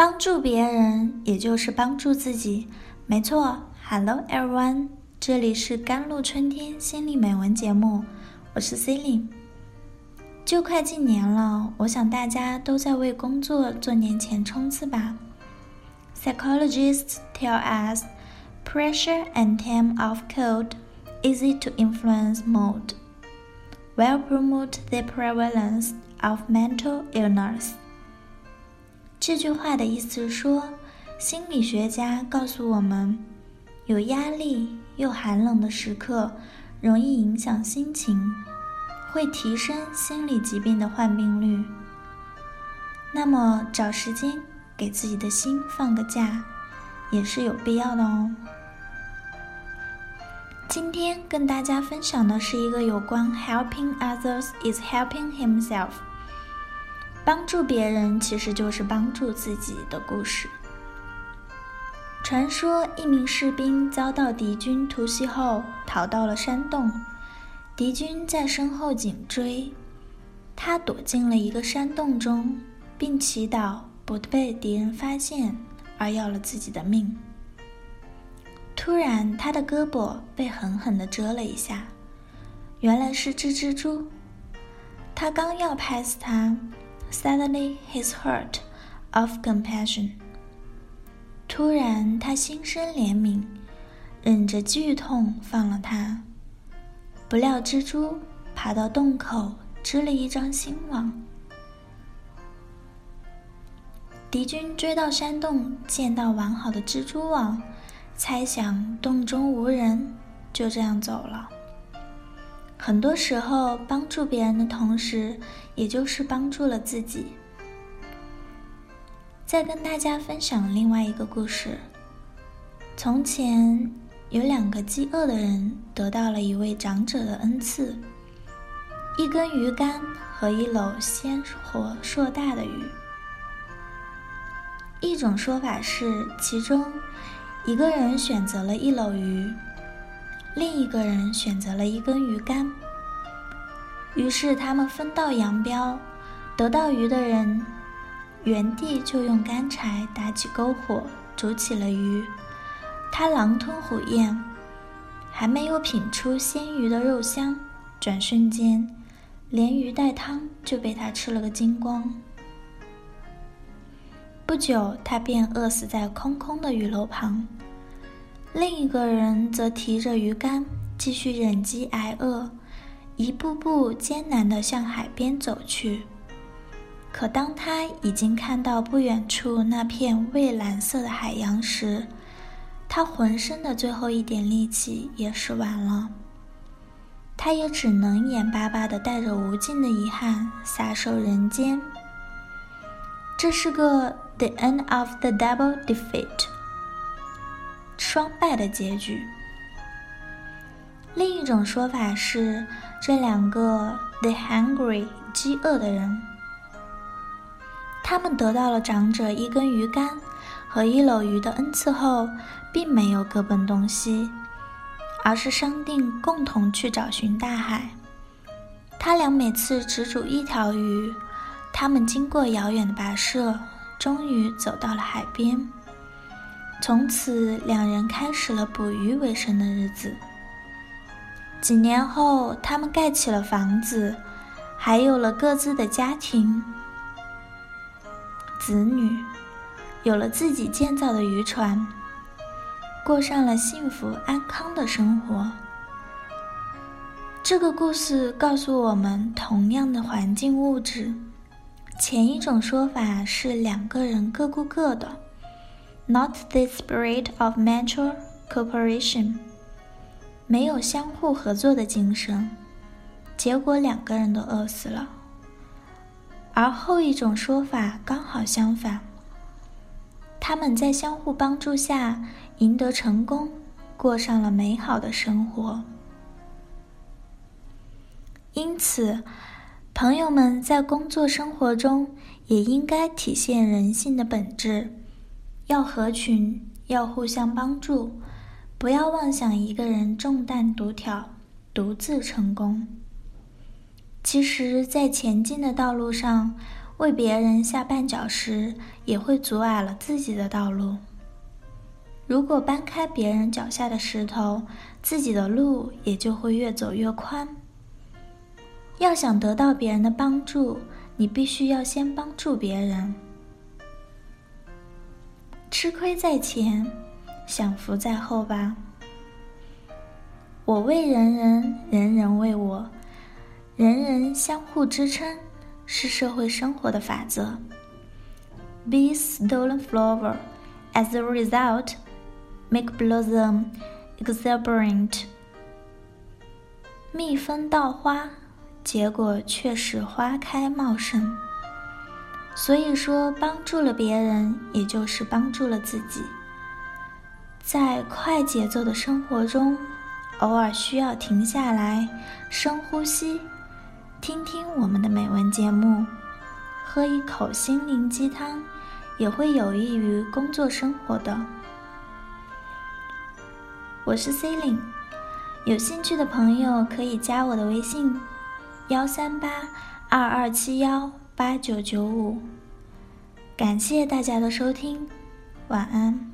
帮助别人，也就是帮助自己。没错，Hello everyone，这里是甘露春天心理美文节目，我是 Celine。就快进年了，我想大家都在为工作做年前冲刺吧。Psychologists tell us pressure and time of cold easy to influence mood, will promote the prevalence of mental illness. 这句话的意思是说，心理学家告诉我们，有压力又寒冷的时刻容易影响心情，会提升心理疾病的患病率。那么，找时间给自己的心放个假，也是有必要的哦。今天跟大家分享的是一个有关 “helping others is helping himself”。帮助别人其实就是帮助自己的故事。传说一名士兵遭到敌军突袭后逃到了山洞，敌军在身后紧追，他躲进了一个山洞中，并祈祷不被敌人发现，而要了自己的命。突然，他的胳膊被狠狠地蛰了一下，原来是只蜘蛛。他刚要拍死它。Suddenly, his heart of compassion. 突然，他心生怜悯，忍着剧痛放了他。不料，蜘蛛爬到洞口，织了一张新网。敌军追到山洞，见到完好的蜘蛛网，猜想洞中无人，就这样走了。很多时候，帮助别人的同时，也就是帮助了自己。再跟大家分享另外一个故事：从前有两个饥饿的人，得到了一位长者的恩赐——一根鱼竿和一篓鲜活硕大的鱼。一种说法是，其中一个人选择了一篓鱼。另一个人选择了一根鱼竿，于是他们分道扬镳。得到鱼的人原地就用干柴打起篝火，煮起了鱼。他狼吞虎咽，还没有品出鲜鱼的肉香，转瞬间连鱼带汤就被他吃了个精光。不久，他便饿死在空空的鱼篓旁。另一个人则提着鱼竿，继续忍饥挨饿，一步步艰难地向海边走去。可当他已经看到不远处那片蔚蓝色的海洋时，他浑身的最后一点力气也使完了。他也只能眼巴巴地带着无尽的遗憾撒手人间。这是个 the end of the double defeat。双败的结局。另一种说法是，这两个 the hungry 饥饿的人，他们得到了长者一根鱼竿和一篓鱼的恩赐后，并没有各奔东西，而是商定共同去找寻大海。他俩每次只煮一条鱼，他们经过遥远的跋涉，终于走到了海边。从此，两人开始了捕鱼为生的日子。几年后，他们盖起了房子，还有了各自的家庭、子女，有了自己建造的渔船，过上了幸福安康的生活。这个故事告诉我们，同样的环境物质，前一种说法是两个人各顾各的。Not the spirit of mutual cooperation，没有相互合作的精神，结果两个人都饿死了。而后一种说法刚好相反，他们在相互帮助下赢得成功，过上了美好的生活。因此，朋友们在工作生活中也应该体现人性的本质。要合群，要互相帮助，不要妄想一个人重担独挑，独自成功。其实，在前进的道路上，为别人下绊脚石，也会阻碍了自己的道路。如果搬开别人脚下的石头，自己的路也就会越走越宽。要想得到别人的帮助，你必须要先帮助别人。吃亏在前，享福在后吧。我为人人，人人为我，人人相互支撑，是社会生活的法则。Be stolen flower, as a result, make blossom exuberant. 蜜蜂盗花，结果却使花开茂盛。所以说，帮助了别人，也就是帮助了自己。在快节奏的生活中。偶尔需要停下来，深呼吸，听听我们的美文节目，喝一口心灵鸡汤，也会有益于工作生活的。我是 C l i n e 有兴趣的朋友可以加我的微信：幺三八二二七幺八九九五。感谢大家的收听，晚安。